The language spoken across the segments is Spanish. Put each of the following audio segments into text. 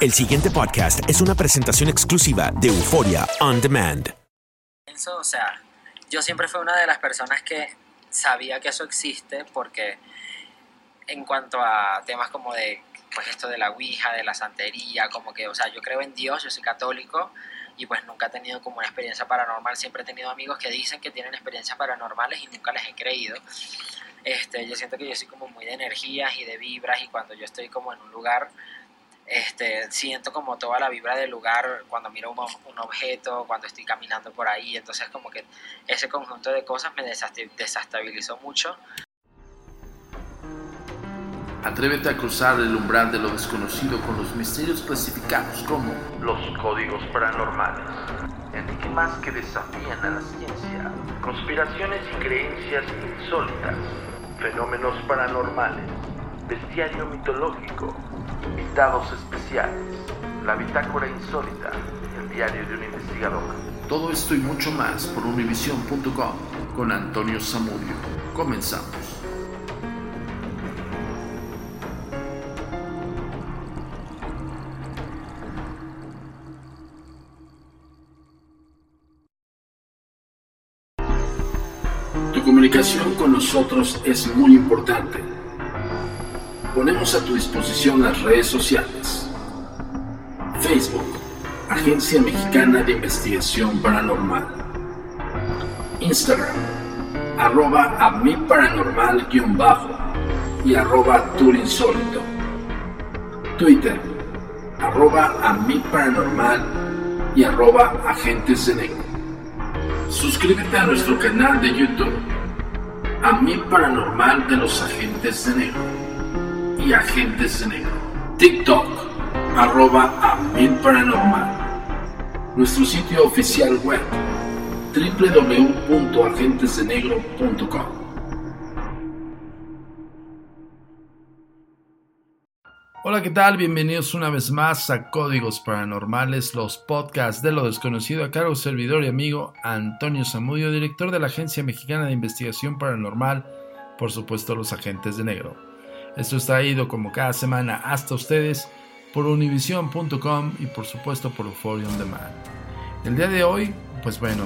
El siguiente podcast es una presentación exclusiva de Euforia On Demand. O sea, yo siempre fui una de las personas que sabía que eso existe porque en cuanto a temas como de pues esto de la Ouija, de la santería, como que, o sea, yo creo en Dios, yo soy católico y pues nunca he tenido como una experiencia paranormal, siempre he tenido amigos que dicen que tienen experiencias paranormales y nunca les he creído. Este, yo siento que yo soy como muy de energías y de vibras y cuando yo estoy como en un lugar, este, siento como toda la vibra del lugar cuando miro un, objeto, cuando estoy caminando por ahí, entonces como que ese conjunto de cosas me desestabilizó mucho. Atrévete a cruzar el umbral de lo desconocido con los misterios clasificados como los códigos paranormales, enigmas que desafían a la ciencia, conspiraciones y creencias insólitas, fenómenos paranormales, bestiario mitológico, invitados especiales, la bitácora insólita el diario de un investigador. Todo esto y mucho más por univision.com con Antonio Zamudio. Comenzamos. Tu comunicación con nosotros es muy importante. Ponemos a tu disposición las redes sociales. Facebook, Agencia Mexicana de Investigación Paranormal. Instagram, arroba a mi paranormal-bajo y arroba. Twitter, arroba a mi paranormal y arroba agentes de negro. Suscríbete a nuestro canal de YouTube, A Mi Paranormal de los Agentes de Negro y Agentes de Negro. TikTok, arroba A Mi Paranormal. Nuestro sitio oficial web, www.agentesdenegro.com. Hola, ¿qué tal? Bienvenidos una vez más a Códigos Paranormales, los podcasts de lo desconocido a cargo servidor y amigo Antonio Zamudio, director de la Agencia Mexicana de Investigación Paranormal, por supuesto los agentes de negro. Esto está ido como cada semana hasta ustedes por univision.com y por supuesto por Euphoria On Demand. El día de hoy, pues bueno,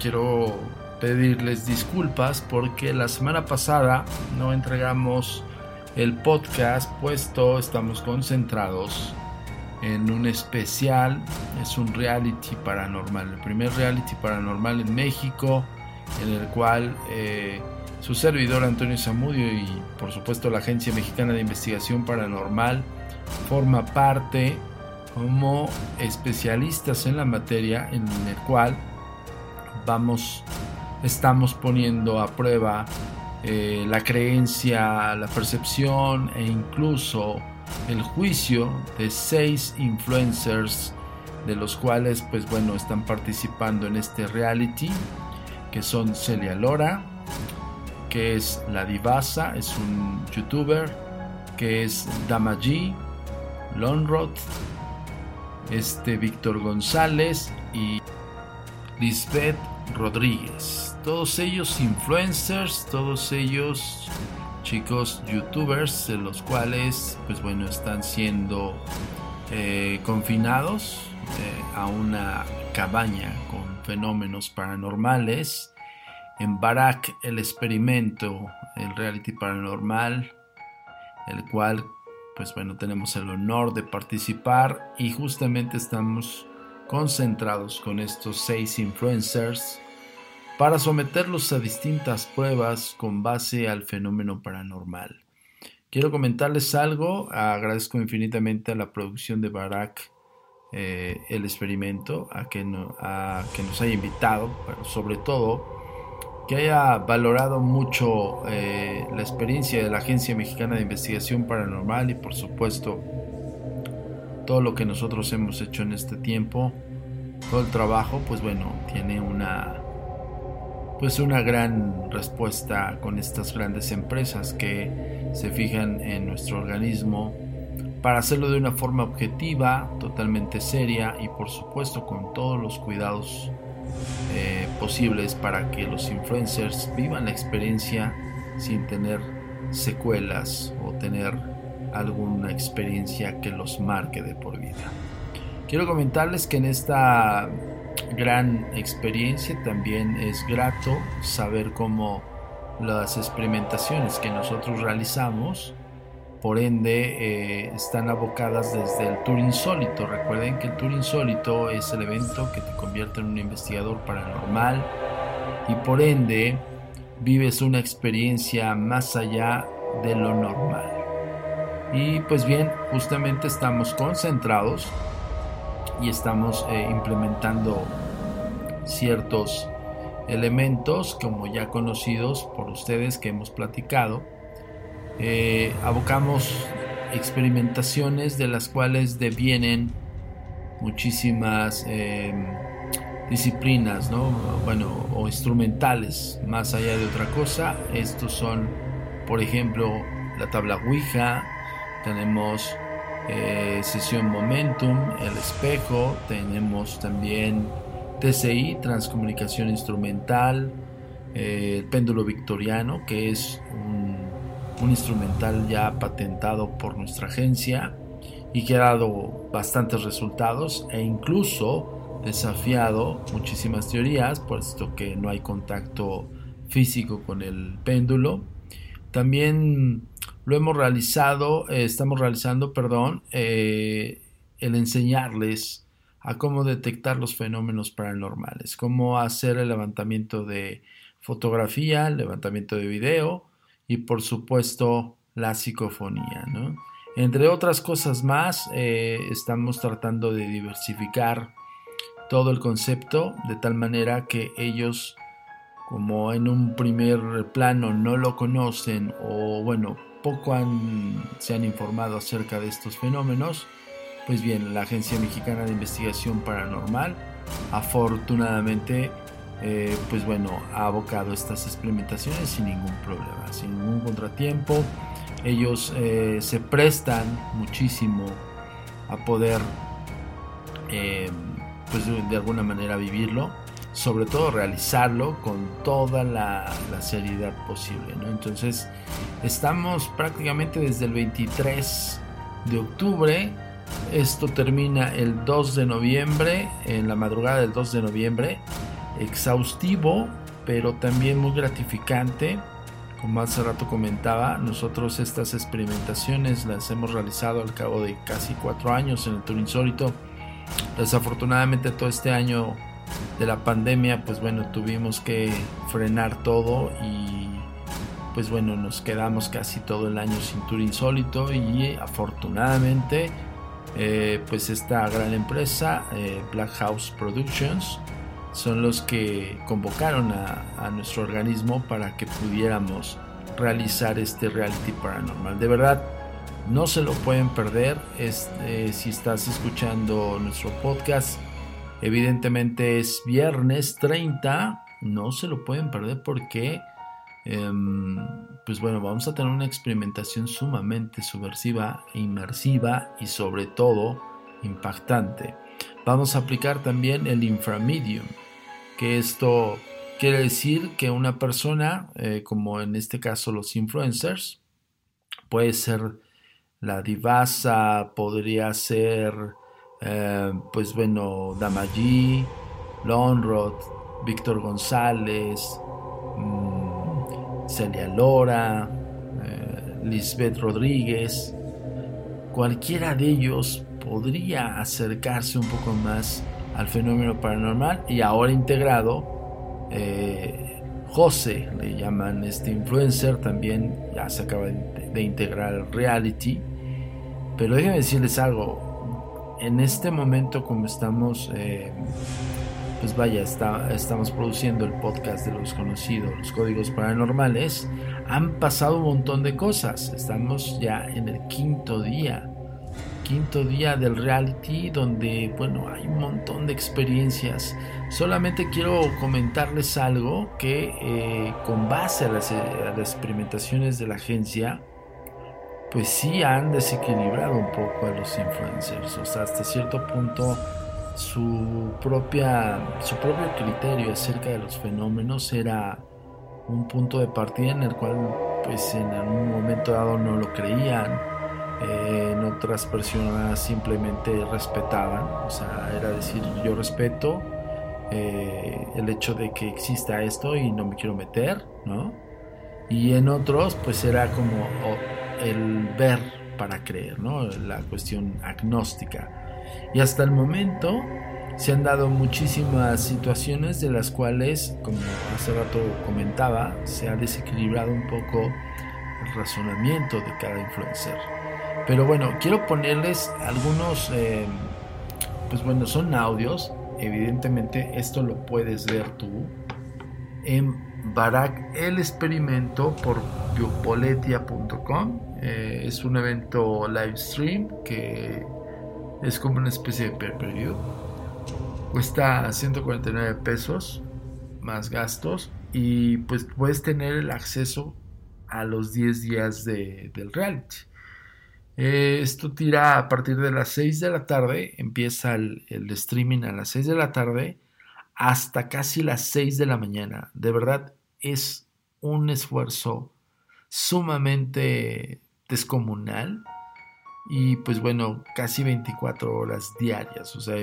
quiero pedirles disculpas porque la semana pasada no entregamos el podcast puesto estamos concentrados en un especial, es un reality paranormal, el primer reality paranormal en México, en el cual eh, su servidor Antonio Zamudio y por supuesto la Agencia Mexicana de Investigación Paranormal forma parte como especialistas en la materia en el cual vamos estamos poniendo a prueba eh, la creencia, la percepción e incluso el juicio de seis influencers de los cuales pues bueno están participando en este reality que son Celia Lora que es la divasa es un youtuber que es Damaji Lonrod este Víctor González y Lisbeth Rodríguez. Todos ellos influencers, todos ellos chicos youtubers, de los cuales, pues bueno, están siendo eh, confinados eh, a una cabaña con fenómenos paranormales. En Barak, el experimento, el reality paranormal, el cual, pues bueno, tenemos el honor de participar y justamente estamos concentrados con estos seis influencers para someterlos a distintas pruebas con base al fenómeno paranormal. Quiero comentarles algo, agradezco infinitamente a la producción de Barack eh, el experimento, a que, a que, nos haya invitado, pero sobre todo que haya valorado mucho eh, la experiencia de la Agencia Mexicana de Investigación Paranormal y por supuesto todo lo que nosotros hemos hecho en este tiempo, todo el trabajo, pues bueno, tiene una pues una gran respuesta con estas grandes empresas que se fijan en nuestro organismo para hacerlo de una forma objetiva, totalmente seria y por supuesto con todos los cuidados eh, posibles para que los influencers vivan la experiencia sin tener secuelas o tener alguna experiencia que los marque de por vida. Quiero comentarles que en esta gran experiencia también es grato saber cómo las experimentaciones que nosotros realizamos por ende eh, están abocadas desde el Tour Insólito. Recuerden que el Tour Insólito es el evento que te convierte en un investigador paranormal y por ende vives una experiencia más allá de lo normal. Y pues bien, justamente estamos concentrados y estamos eh, implementando ciertos elementos como ya conocidos por ustedes que hemos platicado eh, abocamos experimentaciones de las cuales devienen muchísimas em, disciplinas, ¿no? Bueno, o instrumentales, más allá de otra cosa. Estos son, por ejemplo, la tabla Ouija, tenemos eh, sesión Momentum, el espejo, tenemos también TCI, transcomunicación instrumental, eh, el péndulo victoriano, que es un un instrumental ya patentado por nuestra agencia y que ha dado bastantes resultados e incluso desafiado muchísimas teorías, puesto que no hay contacto físico con el péndulo. También lo hemos realizado, eh, estamos realizando, perdón, eh, el enseñarles a cómo detectar los fenómenos paranormales, cómo hacer el levantamiento de fotografía, el levantamiento de video, y por supuesto la psicofonía. Entre otras cosas más, eh, estamos tratando de diversificar todo el concepto de tal manera que ellos, como en un primer plano no lo conocen o bueno, poco se han informado acerca de estos fenómenos, pues bien, la Agencia Mexicana de Investigación Paranormal afortunadamente eh, pues bueno, ha abocado estas experimentaciones sin ningún problema, sin ningún contratiempo. Ellos eh, se prestan muchísimo a poder, eh, pues de alguna manera vivirlo, sobre todo realizarlo con toda la, seriedad posible. Entonces, estamos prácticamente desde el 23 de octubre. Esto termina el 2 de noviembre, en la madrugada del 2 de noviembre exhaustivo, pero también muy gratificante. Como hace rato comentaba, nosotros estas experimentaciones las hemos realizado al cabo de casi cuatro años en el Tour Insólito. Desafortunadamente todo este año de la pandemia, pues bueno, tuvimos que frenar todo y pues bueno, nos quedamos casi todo el año sin Tour Insólito y afortunadamente eh, pues esta gran empresa, eh, Black House Productions, son los que convocaron a, nuestro organismo para que pudiéramos realizar este reality paranormal. De verdad, no se lo pueden perder. Este, si estás escuchando nuestro podcast, evidentemente es viernes 30. No se lo pueden perder porque, em, pues bueno, vamos a tener una experimentación sumamente subversiva, inmersiva y sobre todo impactante. Vamos a aplicar también el inframedium que esto quiere decir que una persona, eh, como en este caso los influencers, puede ser la divasa, podría ser, eh, pues bueno, Damaji, Lonrod, Víctor González, mm, Celia Lora, eh, Lisbeth Rodríguez, cualquiera de ellos podría acercarse un poco más al fenómeno paranormal y ahora integrado eh, José, le llaman este influencer, también ya se acaba de, integrar al reality. Pero déjenme decirles algo, en este momento como estamos, eh, pues vaya, estamos produciendo el podcast de los conocidos, los códigos paranormales, han pasado un montón de cosas, estamos ya en el quinto día quinto día del reality donde, bueno, hay un montón de experiencias. Solamente quiero comentarles algo que eh, con base a las, experimentaciones de la agencia, pues sí han desequilibrado un poco a los influencers. O sea, hasta cierto punto su, propia, su propio criterio acerca de los fenómenos era un punto de partida en el cual pues en algún momento dado no lo creían Eh, otras personas simplemente respetaban, o sea, era decir, yo respeto eh, el hecho de que exista esto y no me quiero meter, ¿no? Y en otros, pues era como el ver para creer, ¿no? La cuestión agnóstica. Y hasta el momento se han dado muchísimas situaciones de las cuales, como hace rato comentaba, se ha desequilibrado un poco el razonamiento de cada influencer. Pero bueno, quiero ponerles algunos, eh, pues bueno, son audios. Evidentemente esto lo puedes ver tú en Barak el experimento por biopoletia.com. Eh, es un evento live stream que es como una especie de per Cuesta 149 pesos más gastos y pues puedes tener el acceso a los 10 días de, del reality. Eh, esto tira a partir de las 6 de la tarde, empieza el, el streaming a las 6 de la tarde hasta casi las 6 de la mañana. De verdad es un esfuerzo sumamente descomunal y pues bueno, casi 24 horas diarias, o sea,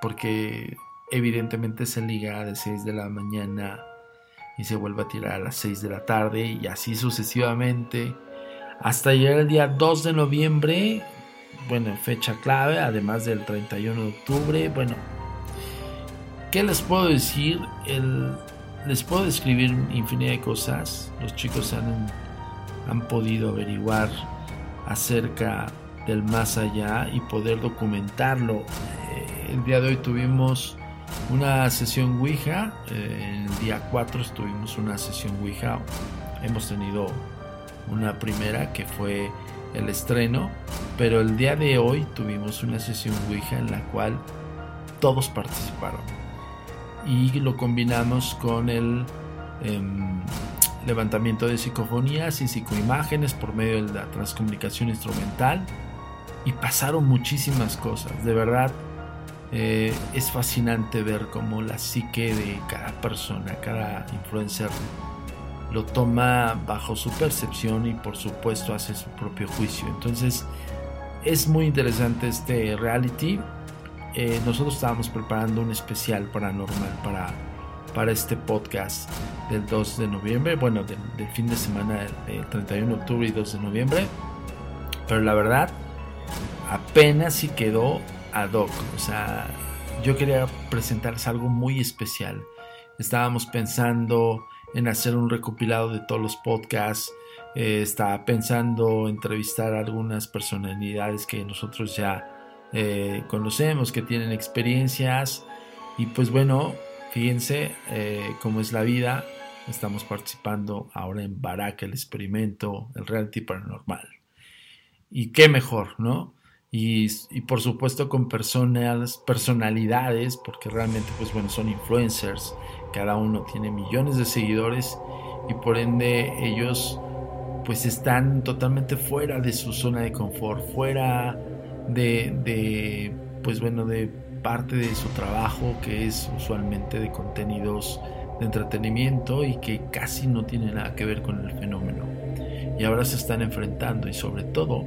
porque evidentemente se liga de 6 de la mañana y se vuelve a tirar a las 6 de la tarde y así sucesivamente hasta llegar el día 2 de noviembre, bueno, fecha clave, además del 31 de octubre, bueno, ¿qué les puedo decir? El, les puedo describir infinidad de cosas, los chicos han, han podido averiguar acerca del más allá y poder documentarlo. Eh, el día de hoy tuvimos una sesión Ouija, eh, el día 4 tuvimos una sesión Ouija, hemos tenido una primera que fue el estreno, pero el día de hoy tuvimos una sesión Ouija en la cual todos participaron y lo combinamos con el em, levantamiento de psicofonías y psicoimágenes por medio de la transcomunicación instrumental y pasaron muchísimas cosas. De verdad, eh, es fascinante ver cómo la psique de cada persona, cada influencer, lo toma bajo su percepción y por supuesto hace su propio juicio. Entonces, es muy interesante este reality. Eh, nosotros estábamos preparando un especial paranormal para, para este podcast del 2 de noviembre, bueno, del, fin de semana del 31 de octubre y 2 de noviembre. Pero la verdad, apenas si quedó ad hoc. O sea, yo quería presentarles algo muy especial. Estábamos pensando en hacer un recopilado de todos los podcasts. Eh, estaba pensando entrevistar a algunas personalidades que nosotros ya eh, conocemos, que tienen experiencias. Y pues bueno, fíjense eh, cómo es la vida. Estamos participando ahora en Baraka, el experimento, el reality paranormal. Y qué mejor, ¿no? Y, por supuesto con personas, personalidades, porque realmente pues bueno, son influencers, cada uno tiene millones de seguidores y por ende ellos pues están totalmente fuera de su zona de confort, fuera de, de pues bueno, de parte de su trabajo que es usualmente de contenidos de entretenimiento y que casi no tiene nada que ver con el fenómeno. Y ahora se están enfrentando y sobre todo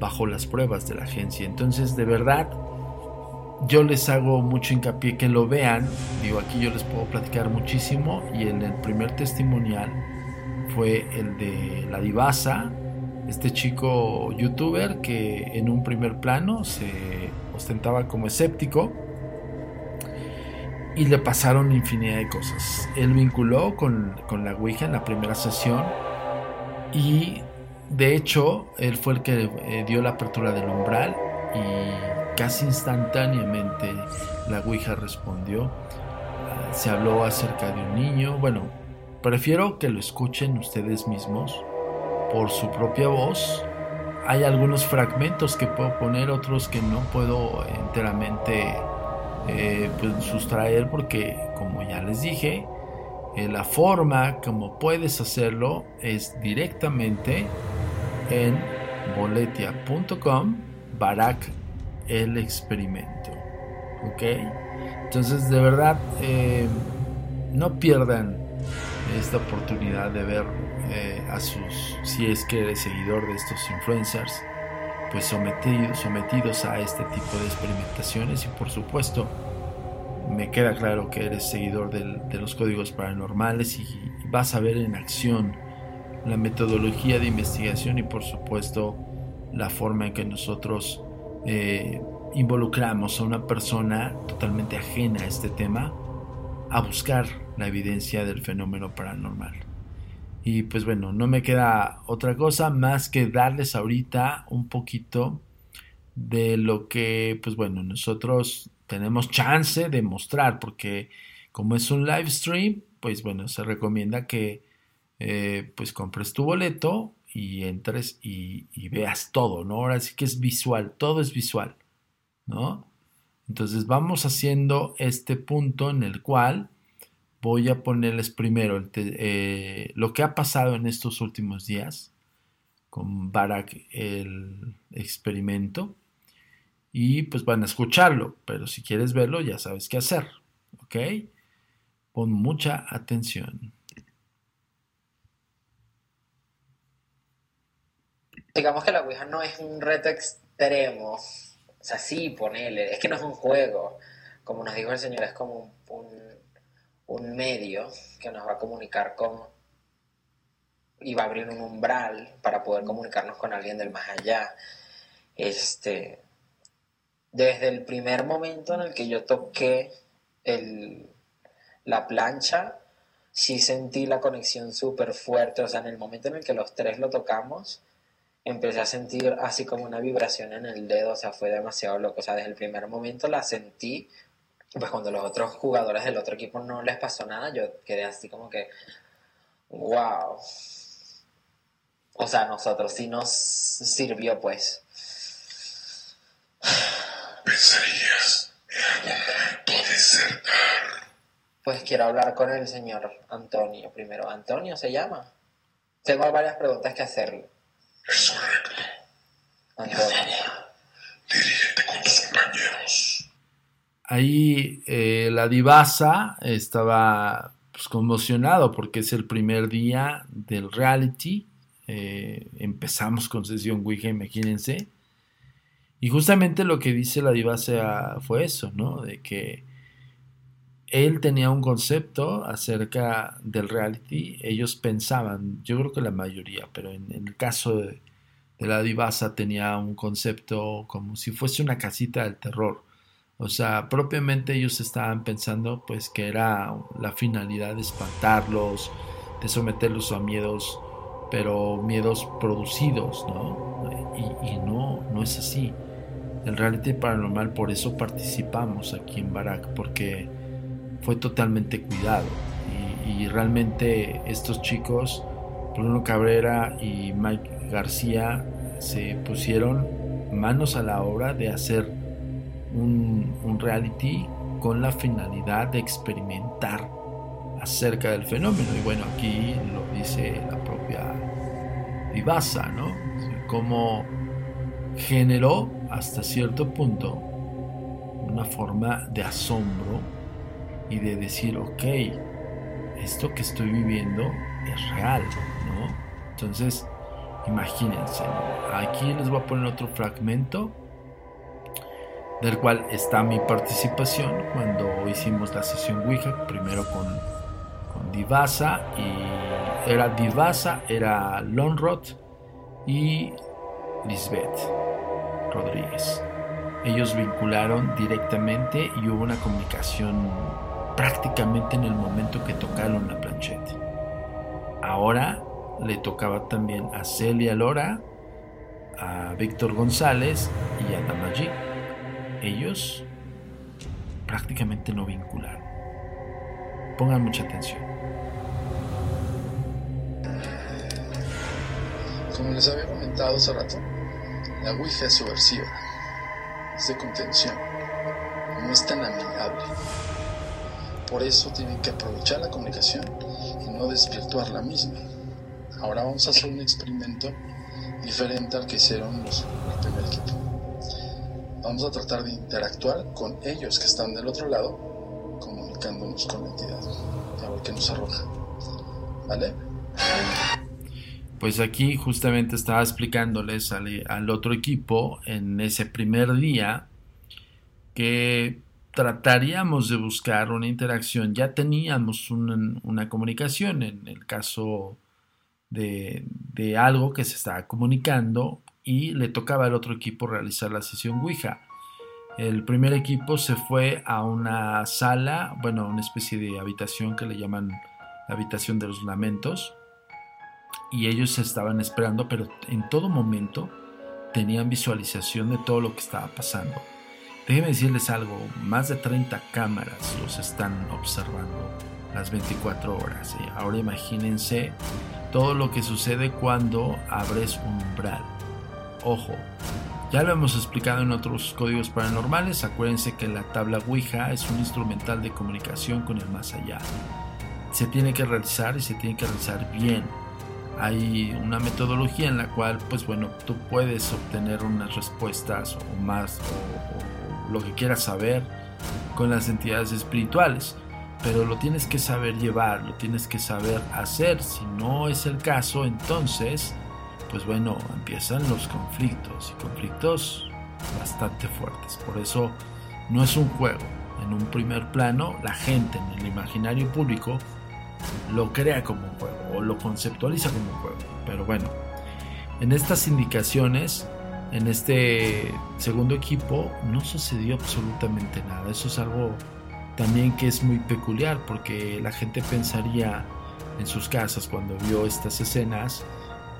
bajo las pruebas de la agencia. Entonces, de verdad, yo les hago mucho hincapié que lo vean. Digo, aquí yo les puedo platicar muchísimo. Y en el primer testimonial fue el de la divasa, este chico youtuber que en un primer plano se ostentaba como escéptico y le pasaron infinidad de cosas. Él vinculó con, con la Ouija en la primera sesión y de hecho, él fue el que eh, dio la apertura del umbral y casi instantáneamente la Ouija respondió. Ah, se habló acerca de un niño. Bueno, prefiero que lo escuchen ustedes mismos por su propia voz. Hay algunos fragmentos que puedo poner, otros que no puedo enteramente eh, pues, sustraer porque, como ya les dije, eh, la forma como puedes hacerlo es directamente en boletia.com Barak el experimento. ¿Ok? Entonces, de verdad, eh, no pierdan esta oportunidad de ver eh, a sus, si es que eres seguidor de estos influencers, pues sometidos, sometidos a este tipo de experimentaciones y por supuesto me queda claro que eres seguidor de los códigos paranormales y vas a ver en acción la metodología de investigación y por supuesto la forma en que nosotros eh, involucramos a una persona totalmente ajena a este tema a buscar la evidencia del fenómeno paranormal. Y pues bueno, no me queda otra cosa más que darles ahorita un poquito de lo que, pues bueno, nosotros tenemos chance de mostrar, porque como es un live stream, pues bueno, se recomienda que eh, pues compres tu boleto y entres y, veas todo, ¿no? Ahora sí que es visual, todo es visual, ¿no? Entonces vamos haciendo este punto en el cual voy a ponerles primero eh, lo que ha pasado en estos últimos días con Barack el experimento y pues van a escucharlo, pero si quieres verlo ya sabes qué hacer, ¿ok? Pon mucha atención. Digamos que la Ouija no es un reto extremo, o sea, sí, ponele, es que no es un juego, como nos dijo el Señor, es como un, medio que nos va a comunicar con y va a abrir un umbral para poder comunicarnos con alguien del más allá. Este, desde el primer momento en el que yo toqué el, la plancha, sí sentí la conexión súper fuerte. O sea, en el momento en el que los tres lo tocamos, empecé a sentir así como una vibración en el dedo. O sea, fue demasiado loco. O sea, desde el primer momento la sentí. Pues cuando los otros jugadores del otro equipo no les pasó nada, yo quedé así como que, wow. O sea, nosotros sí nos sirvió pues. Pensarías ser Pues quiero hablar con el señor Antonio primero. ¿Antonio se llama? Tengo varias preguntas que hacerle. Dirígete con tus compañeros. Ahí eh, la divasa estaba pues, conmocionado porque es el primer día del reality. Eh, empezamos con sesión Ouija, imagínense. Y justamente lo que dice la divasa fue eso, ¿no? De que él tenía un concepto acerca del reality, ellos pensaban, yo creo que la mayoría, pero en, el caso de, la divasa tenía un concepto como si fuese una casita del terror. O sea, propiamente ellos estaban pensando pues que era la finalidad de espantarlos, de someterlos a miedos, pero miedos producidos, ¿no? Y, no, no es así el reality paranormal, por eso participamos aquí en Barak, porque fue totalmente cuidado. Y, realmente estos chicos, Bruno Cabrera y Mike García, se pusieron manos a la obra de hacer un, un reality con la finalidad de experimentar acerca del fenómeno. Y bueno, aquí lo dice la propia Ibasa, ¿no? Cómo generó hasta cierto punto una forma de asombro y de decir, ok, esto que estoy viviendo es real, ¿no? Entonces, imagínense, aquí les voy a poner otro fragmento del cual está mi participación cuando hicimos la sesión Ouija, primero con, con Divasa, y era Divasa, era Lonrod y Lisbeth Rodríguez. Ellos vincularon directamente y hubo una comunicación prácticamente en el momento que tocaron la plancheta. Ahora le tocaba también a Celia Lora, a Víctor González y a Damaji. Ellos prácticamente no vincularon. Pongan mucha atención. Como les había comentado hace rato, la Ouija es subversiva, es de contención, no es tan amigable. Por eso tienen que aprovechar la comunicación y no desvirtuar la misma. Ahora vamos a hacer un experimento diferente al que hicieron los el primer equipo. Vamos a tratar de interactuar con ellos que están del otro lado, comunicándonos con la entidad. A ver qué nos arroja. ¿Vale? Pues aquí justamente estaba explicándoles al, al otro equipo en ese primer día que trataríamos de buscar una interacción. Ya teníamos una, comunicación en el caso de, de, algo que se estaba comunicando y le tocaba al otro equipo realizar la sesión Ouija. El primer equipo se fue a una sala, bueno, una especie de habitación que le llaman la habitación de los lamentos. Y ellos estaban esperando, pero en todo momento tenían visualización de todo lo que estaba pasando. Déjenme decirles algo, más de 30 cámaras los están observando las 24 horas. Ahora imagínense todo lo que sucede cuando abres un umbral. Ojo, ya lo hemos explicado en otros códigos paranormales, acuérdense que la tabla Ouija es un instrumental de comunicación con el más allá. Se tiene que realizar y se tiene que realizar bien. Hay una metodología en la cual, pues bueno, tú puedes obtener unas respuestas o más o lo que quieras saber con las entidades espirituales, pero lo tienes que saber llevar, lo tienes que saber hacer. Si no es el caso, entonces, pues bueno, empiezan los conflictos y conflictos bastante fuertes. Por eso no es un juego. En un primer plano, la gente en el imaginario público lo crea como un juego o lo conceptualiza como un juego. Pero bueno, en estas indicaciones en este segundo equipo no sucedió absolutamente nada. Eso es algo también que es muy peculiar porque la gente pensaría en sus casas cuando vio estas escenas,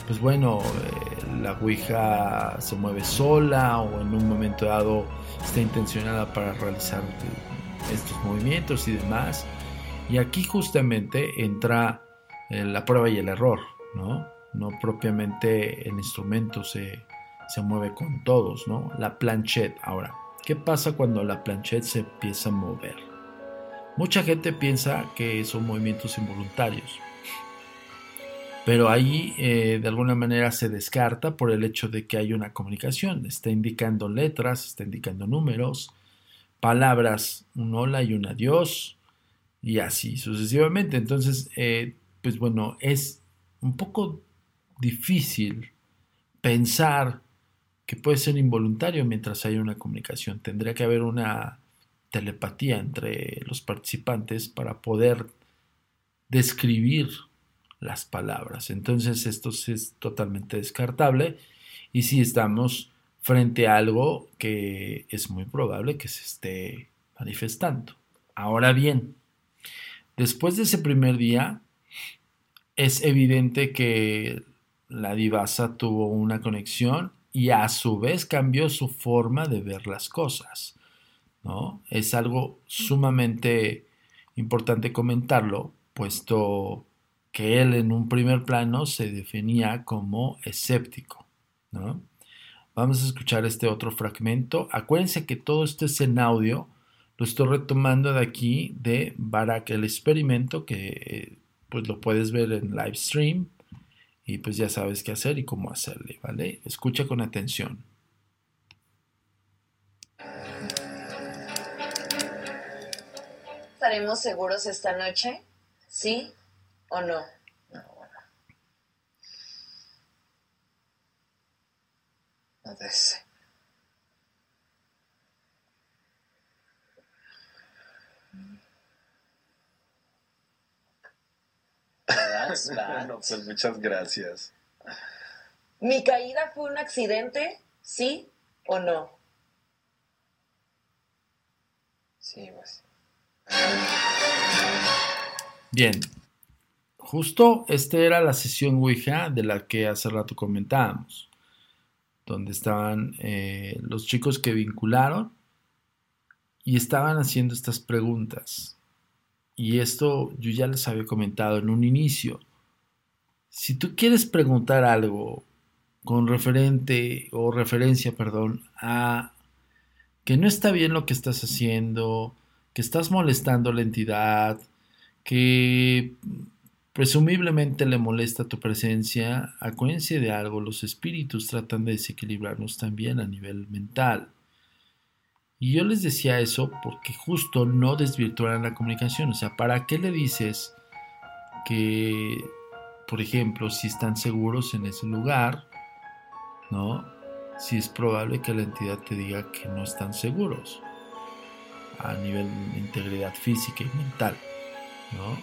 pues bueno, eh, la Ouija se mueve sola o en un momento dado está intencionada para realizar estos movimientos y demás. Y aquí justamente entra eh, la prueba y el error, ¿no? No propiamente el instrumento se, se mueve con todos, ¿no? La planchette. Ahora, ¿qué pasa cuando la planchette se empieza a mover? Mucha gente piensa que son movimientos involuntarios, pero ahí eh, de alguna manera se descarta por el hecho de que hay una comunicación. Está indicando letras, está indicando números, palabras, un hola y un adiós, y así sucesivamente. Entonces, eh, pues bueno, es un poco difícil pensar que puede ser involuntario mientras hay una comunicación. Tendría que haber una telepatía entre los participantes para poder describir las palabras. Entonces esto es totalmente descartable y si estamos frente a algo que es muy probable que se esté manifestando. Ahora bien, después de ese primer día, es evidente que la divasa tuvo una conexión y a su vez cambió su forma de ver las cosas. ¿no? Es algo sumamente importante comentarlo, puesto que él en un primer plano se definía como escéptico. ¿no? Vamos a escuchar este otro fragmento. Acuérdense que todo esto es en audio. Lo estoy retomando de aquí de Barak el experimento, que pues lo puedes ver en live stream y pues ya sabes qué hacer y cómo hacerle, ¿vale? Escucha con atención. ¿Estaremos seguros esta noche? ¿Sí o no? No, bueno. No deseo. no, pues muchas gracias. ¿Mi caída fue un accidente? ¿Sí o no? Sí, pues. Bien. Justo esta era la sesión Ouija de la que hace rato comentábamos, donde estaban eh, los chicos que vincularon y estaban haciendo estas preguntas. Y esto yo ya les había comentado en un inicio. Si tú quieres preguntar algo con referente o referencia, perdón, a que no está bien lo que estás haciendo, que estás molestando a la entidad, que presumiblemente le molesta tu presencia, acuérdense de algo, los espíritus tratan de desequilibrarnos también a nivel mental. Y yo les decía eso porque justo no desvirtuaran la comunicación. O sea, ¿para qué le dices que por ejemplo, si están seguros en ese lugar, ¿no? Si es probable que la entidad te diga que no están seguros a nivel de integridad física y mental, ¿no?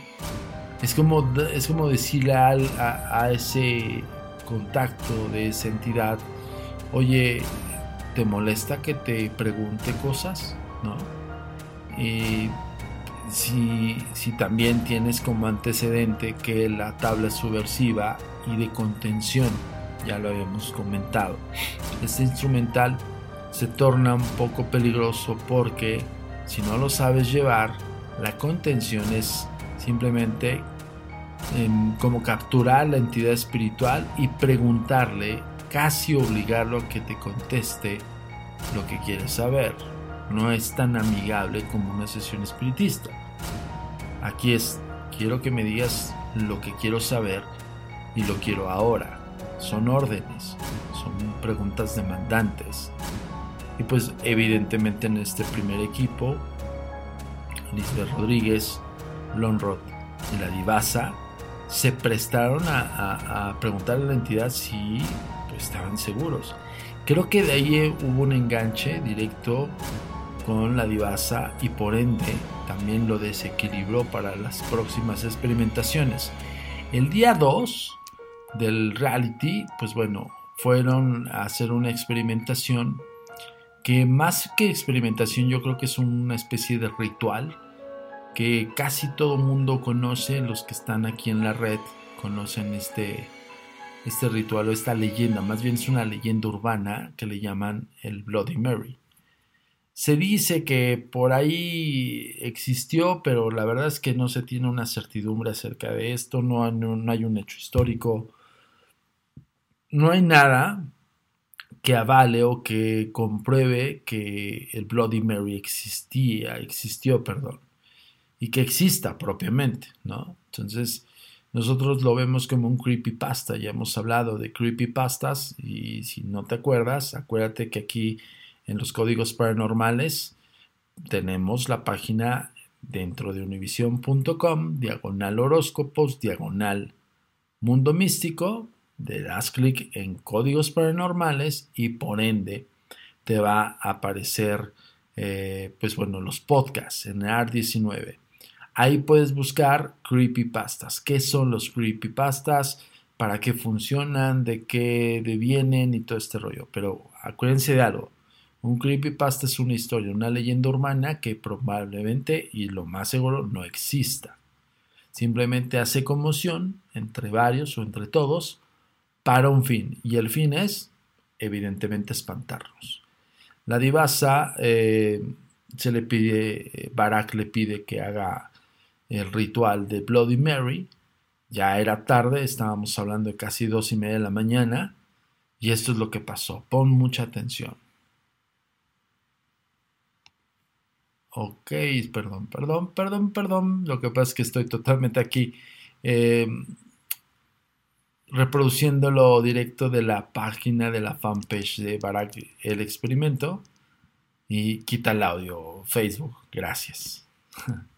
Es como, es como decirle al, a, a ese contacto de esa entidad, oye, ¿te molesta que te pregunte cosas? ¿No? Y si, si, también tienes como antecedente que la tabla es subversiva y de contención, ya lo habíamos comentado. Este instrumental se torna un poco peligroso porque si no lo sabes llevar, la contención es simplemente em, como capturar la entidad espiritual y preguntarle, casi obligarlo a que te conteste lo que quieres saber. No es tan amigable como una sesión espiritista. Aquí es, quiero que me digas lo que quiero saber y lo quiero ahora. Son órdenes, son preguntas demandantes. Y pues evidentemente en este primer equipo, Lisbeth Rodríguez, Lonrod y la Divasa se prestaron a, a preguntarle a la entidad si estaban seguros. Creo que de ahí hubo un enganche directo con la divasa y por ende también lo desequilibró para las próximas experimentaciones. El día 2 del reality, pues bueno, fueron a hacer una experimentación que más que experimentación yo creo que es una especie de ritual que casi todo mundo conoce, los que están aquí en la red conocen este, este ritual o esta leyenda, más bien es una leyenda urbana que le llaman el Bloody Mary. Se dice que por ahí existió, pero la verdad es que no se tiene una certidumbre acerca de esto, no, no, hay un hecho histórico, no hay nada que avale o que compruebe que el Bloody Mary existía, existió, perdón, y que exista propiamente, ¿no? Entonces, nosotros lo vemos como un creepypasta, ya hemos hablado de creepypastas y si no te acuerdas, acuérdate que aquí en los códigos paranormales tenemos la página dentro de univision.com, diagonal horóscopos, diagonal mundo místico, le das clic en códigos paranormales y por ende te va a aparecer eh, pues bueno los podcasts en AR19 Ahí puedes buscar creepypastas. ¿Qué son los creepypastas? ¿Para qué funcionan? ¿De qué devienen? Y todo este rollo. Pero acuérdense de algo. Un creepypasta es una historia, una leyenda urbana que probablemente y lo más seguro no exista. Simplemente hace conmoción entre varios o entre todos para un fin. Y el fin es, evidentemente, espantarnos. La divasa eh, se le pide, Barak le pide que haga el ritual de Bloody Mary. Ya era tarde, estábamos hablando de casi dos y media de la mañana. Y esto es lo que pasó. Pon mucha atención. Ok, perdón, perdón, perdón, perdón. Lo que pasa es que estoy totalmente aquí eh, reproduciéndolo directo de la página de la fanpage de Barack el experimento. Y quita el audio, Facebook. Gracias.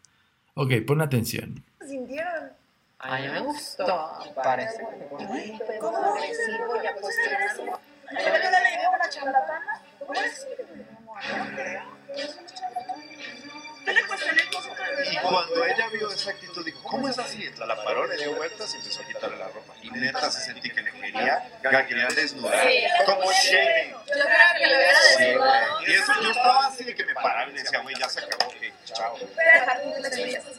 Ok, pon atención. ¿Sintieron? A mí me gustó. Parece. ¿Cómo agresivo y apostilando? ¿Yo le digo una charlatana? Pues, no creo. Y cuando ella vio esa actitud, dijo, ¿cómo es así? Entonces la paró, le dio vueltas y empezó a quitarle la ropa. Y neta se sentí que le quería, que quería desnudar. Como shaming. Yo creo que lo hubiera desnudado. Y eso yo estaba así de que me paraba y decía, güey, ya se acabó, ok, chao. Pero Hallelujah.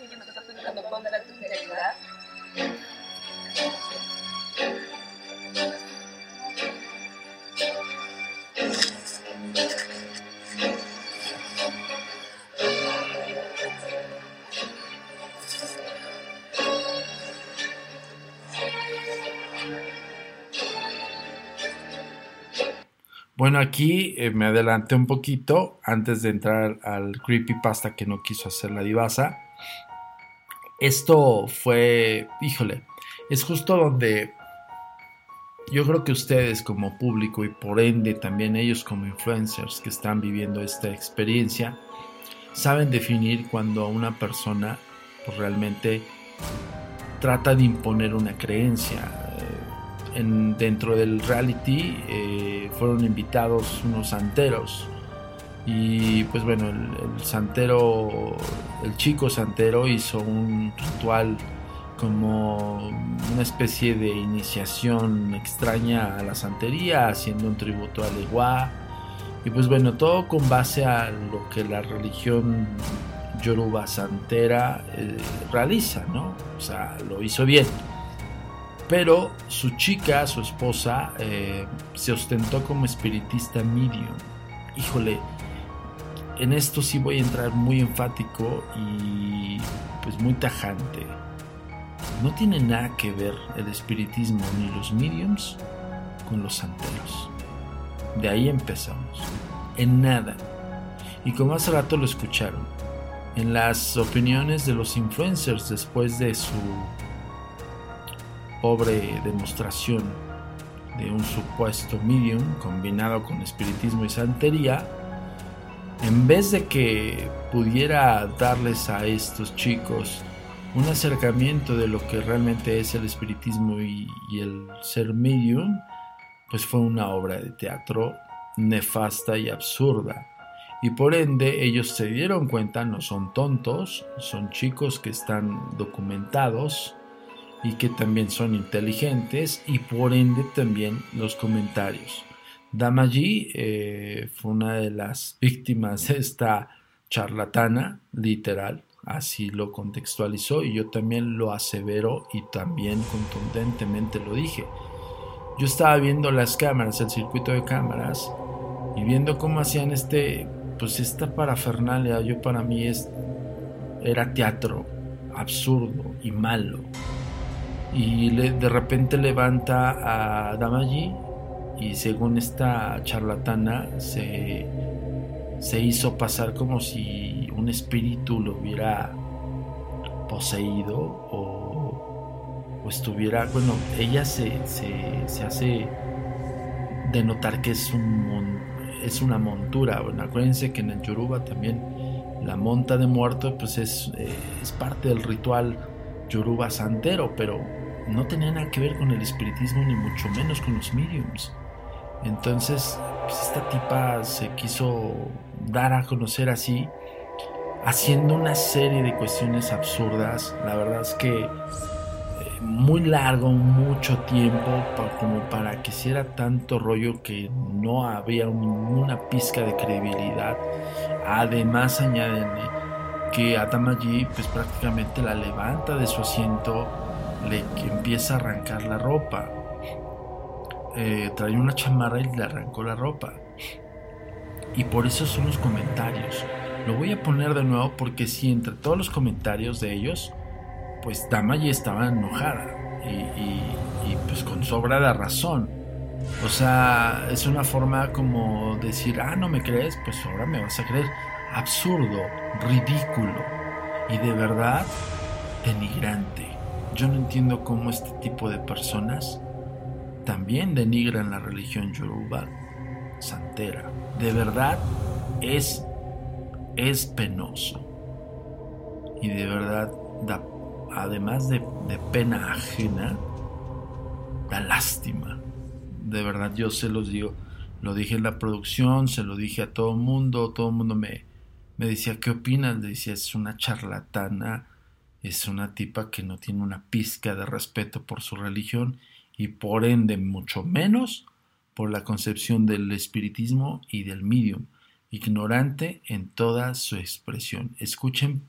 Bueno, aquí eh, me adelanté un poquito antes de entrar al creepypasta que no quiso hacer la divasa. Esto fue, híjole, es justo donde yo creo que ustedes como público y por ende también ellos como influencers que están viviendo esta experiencia, saben definir cuando una persona pues, realmente trata de imponer una creencia. En, dentro del reality eh, fueron invitados unos santeros y pues bueno, el, el, santero, el chico santero hizo un ritual como una especie de iniciación extraña a la santería, haciendo un tributo al Ewa. Y pues bueno, todo con base a lo que la religión yoruba santera eh, realiza, ¿no? O sea, lo hizo bien. Pero su chica, su esposa, eh, se ostentó como espiritista medium. Híjole, en esto sí voy a entrar muy enfático y pues muy tajante. No tiene nada que ver el espiritismo ni los mediums con los santeros. De ahí empezamos. En nada. Y como hace rato lo escucharon, en las opiniones de los influencers después de su pobre demostración de un supuesto medium combinado con espiritismo y santería, en vez de que pudiera darles a estos chicos un acercamiento de lo que realmente es el espiritismo y, el ser medium, pues fue una obra de teatro nefasta y absurda. Y por ende ellos se dieron cuenta, no son tontos, son chicos que están documentados y que también son inteligentes y por ende también los comentarios. Damaji eh, fue una de las víctimas de esta charlatana, literal, así lo contextualizó y yo también lo asevero y también contundentemente lo dije. Yo estaba viendo las cámaras, el circuito de cámaras y viendo cómo hacían este, pues esta parafernalia, yo para mí es, era teatro absurdo y malo. Y le, de repente levanta a Damaji y según esta charlatana se, se hizo pasar como si un espíritu lo hubiera poseído o, o estuviera, bueno, ella se, se, se, hace denotar que es, un, es una montura. Bueno, acuérdense que en el Yoruba también la monta de muerto pues es, es parte del ritual Yoruba santero, pero no tenía nada que ver con el espiritismo ni mucho menos con los mediums. Entonces, pues esta tipa se quiso dar a conocer así, haciendo una serie de cuestiones absurdas. La verdad es que eh, muy largo, mucho tiempo, como para que hiciera tanto rollo que no había una pizca de credibilidad. Además, añadenle que Atamaji pues prácticamente la levanta de su asiento, le empieza a arrancar la ropa eh, traía una chamarra y le arrancó la ropa. Y por eso son los comentarios. Lo voy a poner de nuevo porque si entre todos los comentarios de ellos, pues Damaye estaba enojada. Y, pues con sobra de razón. O sea, es una forma como decir, ah, no me crees, pues ahora me vas a creer. Absurdo, ridículo y de verdad denigrante. Yo no entiendo cómo este tipo de personas también denigran la religión yoruba santera. De verdad es, es penoso. Y de verdad da, además de, de pena ajena, da lástima. De verdad yo se los digo, lo dije en la producción, se lo dije a todo el mundo, todo el mundo me, me decía, ¿qué opinas? Le decía, es una charlatana, es una tipa que no tiene una pizca de respeto por su religión y por ende mucho menos por la concepción del espiritismo y del medium, ignorante en toda su expresión. Escuchen